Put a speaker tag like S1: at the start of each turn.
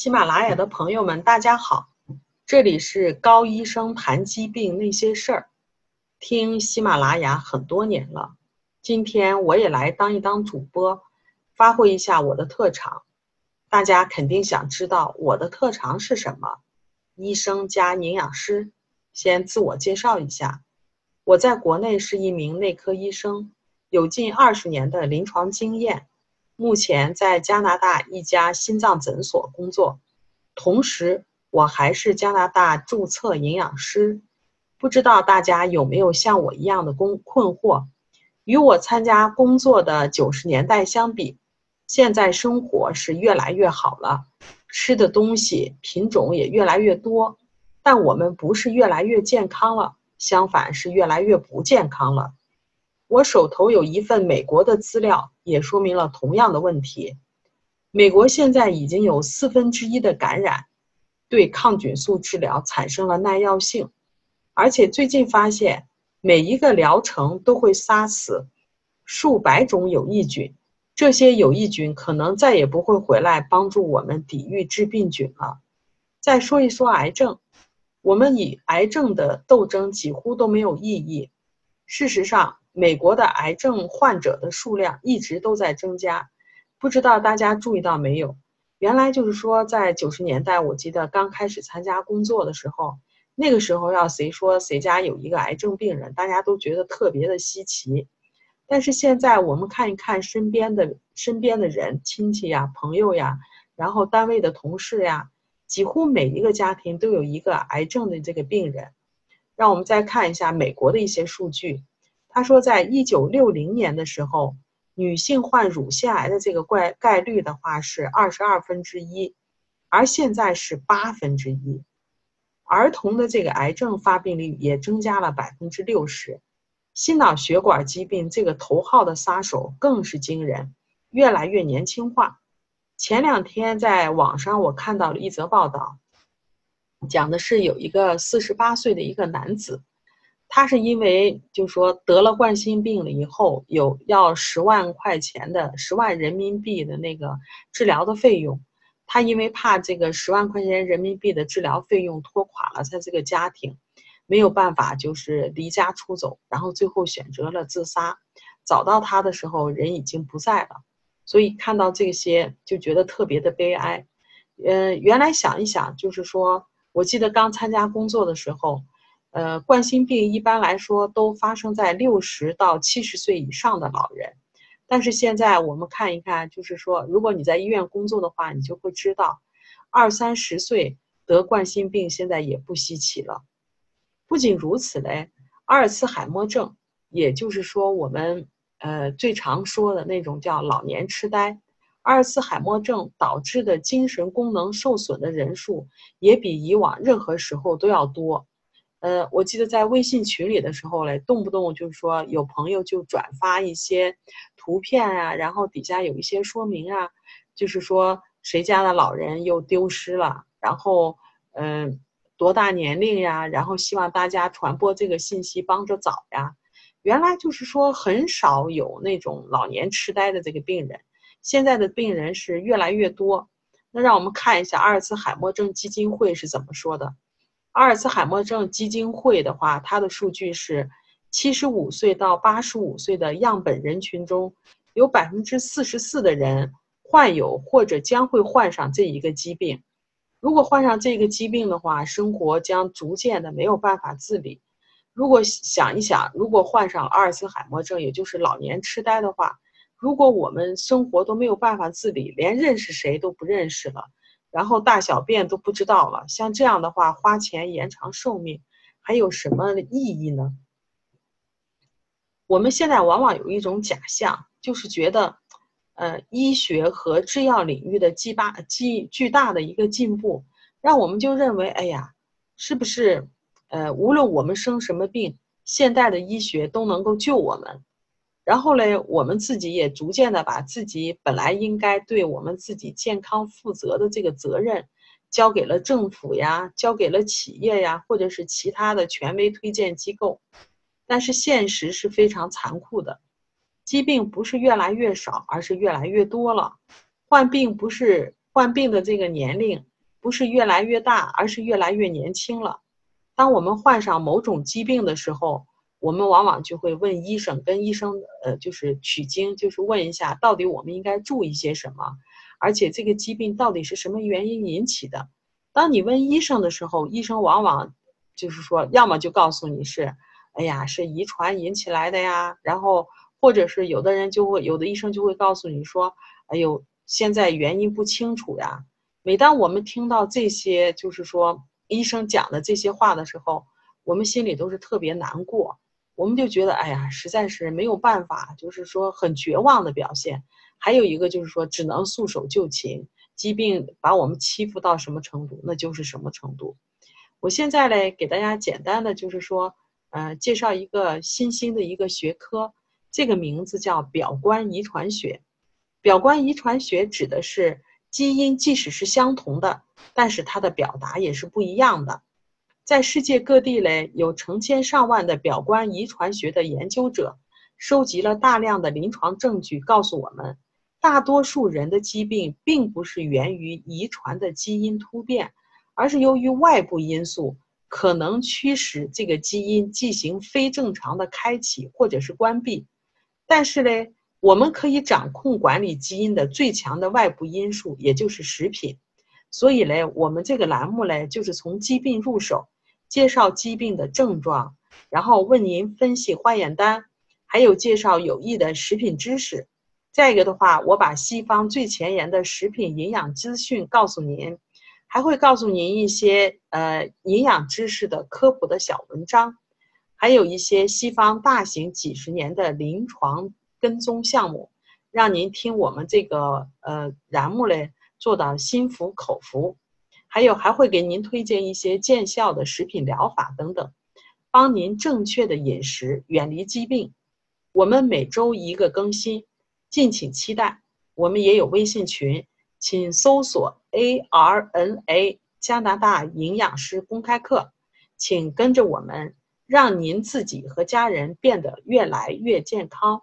S1: 喜马拉雅的朋友们，大家好，这里是高医生谈疾病那些事儿。听喜马拉雅很多年了，今天我也来当一当主播，发挥一下我的特长。大家肯定想知道我的特长是什么？医生加营养师。先自我介绍一下，我在国内是一名内科医生，有近二十年的临床经验。目前在加拿大一家心脏诊所工作，同时我还是加拿大注册营养师。不知道大家有没有像我一样的工困惑？与我参加工作的九十年代相比，现在生活是越来越好了，吃的东西品种也越来越多，但我们不是越来越健康了，相反是越来越不健康了。我手头有一份美国的资料，也说明了同样的问题。美国现在已经有四分之一的感染对抗菌素治疗产生了耐药性，而且最近发现每一个疗程都会杀死数百种有益菌，这些有益菌可能再也不会回来帮助我们抵御致病菌了。再说一说癌症，我们与癌症的斗争几乎都没有意义。事实上，美国的癌症患者的数量一直都在增加，不知道大家注意到没有？原来就是说，在九十年代，我记得刚开始参加工作的时候，那个时候要谁说谁家有一个癌症病人，大家都觉得特别的稀奇。但是现在我们看一看身边的身边的人，亲戚呀、朋友呀，然后单位的同事呀，几乎每一个家庭都有一个癌症的这个病人。让我们再看一下美国的一些数据。他说，在一九六零年的时候，女性患乳腺癌的这个概概率的话是二十二分之一，而现在是八分之一。儿童的这个癌症发病率也增加了百分之六十，心脑血管疾病这个头号的杀手更是惊人，越来越年轻化。前两天在网上我看到了一则报道，讲的是有一个四十八岁的一个男子。他是因为就说得了冠心病了以后，有要十万块钱的十万人民币的那个治疗的费用，他因为怕这个十万块钱人民币的治疗费用拖垮了他这个家庭，没有办法就是离家出走，然后最后选择了自杀。找到他的时候人已经不在了，所以看到这些就觉得特别的悲哀。嗯，原来想一想，就是说我记得刚参加工作的时候。呃，冠心病一般来说都发生在六十到七十岁以上的老人，但是现在我们看一看，就是说，如果你在医院工作的话，你就会知道，二三十岁得冠心病现在也不稀奇了。不仅如此嘞，阿尔茨海默症，也就是说我们呃最常说的那种叫老年痴呆，阿尔茨海默症导致的精神功能受损的人数，也比以往任何时候都要多。呃，我记得在微信群里的时候嘞，动不动就是说有朋友就转发一些图片啊，然后底下有一些说明啊，就是说谁家的老人又丢失了，然后嗯多大年龄呀，然后希望大家传播这个信息，帮着找呀。原来就是说很少有那种老年痴呆的这个病人，现在的病人是越来越多。那让我们看一下阿尔茨海默症基金会是怎么说的。阿尔茨海默症基金会的话，它的数据是，七十五岁到八十五岁的样本人群中，有百分之四十四的人患有或者将会患上这一个疾病。如果患上这个疾病的话，生活将逐渐的没有办法自理。如果想一想，如果患上阿尔茨海默症，也就是老年痴呆的话，如果我们生活都没有办法自理，连认识谁都不认识了。然后大小便都不知道了，像这样的话，花钱延长寿命还有什么意义呢？我们现在往往有一种假象，就是觉得，呃，医学和制药领域的巨大、巨巨大的一个进步，让我们就认为，哎呀，是不是，呃，无论我们生什么病，现代的医学都能够救我们？然后嘞，我们自己也逐渐的把自己本来应该对我们自己健康负责的这个责任，交给了政府呀，交给了企业呀，或者是其他的权威推荐机构。但是现实是非常残酷的，疾病不是越来越少，而是越来越多了。患病不是患病的这个年龄不是越来越大，而是越来越年轻了。当我们患上某种疾病的时候，我们往往就会问医生，跟医生呃，就是取经，就是问一下，到底我们应该注意些什么，而且这个疾病到底是什么原因引起的。当你问医生的时候，医生往往就是说，要么就告诉你是，哎呀，是遗传引起来的呀，然后或者是有的人就会，有的医生就会告诉你说，哎呦，现在原因不清楚呀。每当我们听到这些，就是说医生讲的这些话的时候，我们心里都是特别难过，我们就觉得，哎呀，实在是没有办法，就是说很绝望的表现。还有一个就是说，只能束手就擒。疾病把我们欺负到什么程度，那就是什么程度。我现在嘞，给大家简单的就是说，呃，介绍一个新兴的一个学科，这个名字叫表观遗传学。表观遗传学指的是基因即使是相同的，但是它的表达也是不一样的。在世界各地嘞，有成千上万的表观遗传学的研究者，收集了大量的临床证据，告诉我们。大多数人的疾病并不是源于遗传的基因突变，而是由于外部因素可能驱使这个基因进行非正常的开启或者是关闭。但是嘞，我们可以掌控管理基因的最强的外部因素，也就是食品。所以嘞，我们这个栏目嘞，就是从疾病入手，介绍疾病的症状，然后问您分析化验单，还有介绍有益的食品知识。再一个的话，我把西方最前沿的食品营养资讯告诉您，还会告诉您一些呃营养知识的科普的小文章，还有一些西方大型几十年的临床跟踪项目，让您听我们这个呃栏目嘞做到心服口服。还有还会给您推荐一些见效的食品疗法等等，帮您正确的饮食，远离疾病。我们每周一个更新。敬请期待，我们也有微信群，请搜索 ARNA 加拿大营养师公开课，请跟着我们，让您自己和家人变得越来越健康。